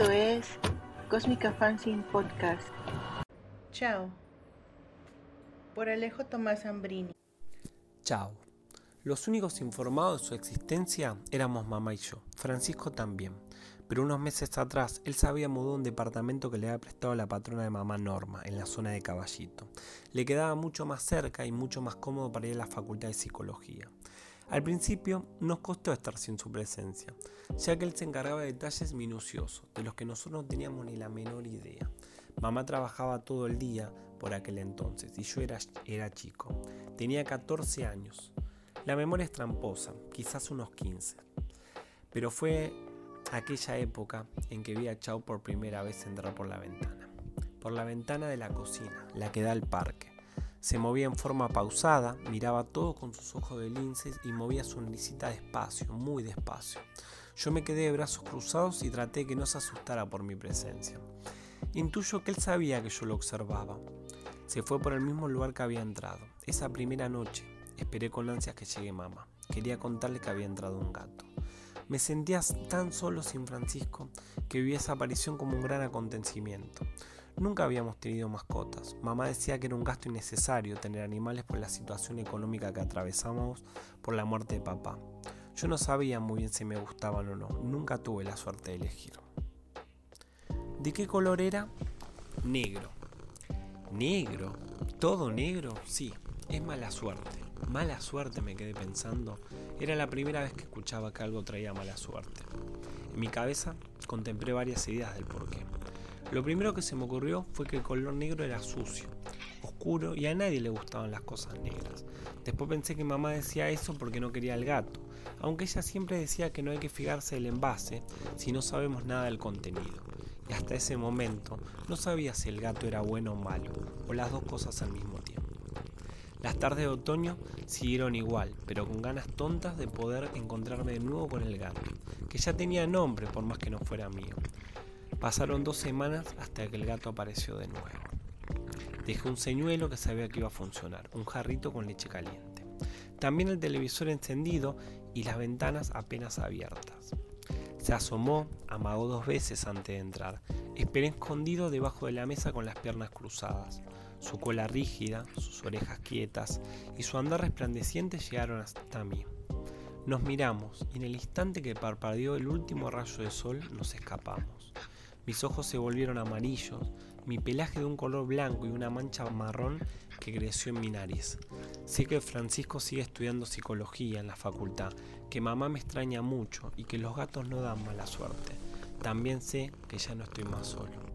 Esto es Cósmica Fanzine Podcast. Chao. Por Alejo Tomás Ambrini. Chao. Los únicos informados de su existencia éramos mamá y yo, Francisco también, pero unos meses atrás él se había mudado a un departamento que le había prestado la patrona de mamá Norma, en la zona de Caballito. Le quedaba mucho más cerca y mucho más cómodo para ir a la facultad de psicología. Al principio nos costó estar sin su presencia, ya que él se encargaba de detalles minuciosos, de los que nosotros no teníamos ni la menor idea. Mamá trabajaba todo el día por aquel entonces y yo era, era chico. Tenía 14 años. La memoria es tramposa, quizás unos 15. Pero fue aquella época en que vi a Chao por primera vez entrar por la ventana. Por la ventana de la cocina, la que da al parque. Se movía en forma pausada, miraba todo con sus ojos de linces y movía su risita despacio, muy despacio. Yo me quedé de brazos cruzados y traté que no se asustara por mi presencia. Intuyo que él sabía que yo lo observaba. Se fue por el mismo lugar que había entrado. Esa primera noche esperé con ansias que llegue mamá. Quería contarle que había entrado un gato. Me sentía tan solo sin Francisco que vivía esa aparición como un gran acontecimiento. Nunca habíamos tenido mascotas. Mamá decía que era un gasto innecesario tener animales por la situación económica que atravesamos por la muerte de papá. Yo no sabía muy bien si me gustaban o no. Nunca tuve la suerte de elegir. ¿De qué color era? Negro. ¿Negro? ¿Todo negro? Sí, es mala suerte. Mala suerte me quedé pensando. Era la primera vez que escuchaba que algo traía mala suerte. En mi cabeza contemplé varias ideas del porqué. Lo primero que se me ocurrió fue que el color negro era sucio, oscuro y a nadie le gustaban las cosas negras. Después pensé que mamá decía eso porque no quería el gato, aunque ella siempre decía que no hay que fijarse del envase si no sabemos nada del contenido. Y hasta ese momento no sabía si el gato era bueno o malo, o las dos cosas al mismo tiempo. Las tardes de otoño siguieron igual, pero con ganas tontas de poder encontrarme de nuevo con el gato, que ya tenía nombre por más que no fuera mío. Pasaron dos semanas hasta que el gato apareció de nuevo. Dejé un señuelo que sabía que iba a funcionar, un jarrito con leche caliente. También el televisor encendido y las ventanas apenas abiertas. Se asomó, amagó dos veces antes de entrar. Esperé escondido debajo de la mesa con las piernas cruzadas. Su cola rígida, sus orejas quietas y su andar resplandeciente llegaron hasta mí. Nos miramos y en el instante que parpadeó el último rayo de sol nos escapamos. Mis ojos se volvieron amarillos, mi pelaje de un color blanco y una mancha marrón que creció en mi nariz. Sé que Francisco sigue estudiando psicología en la facultad, que mamá me extraña mucho y que los gatos no dan mala suerte. También sé que ya no estoy más solo.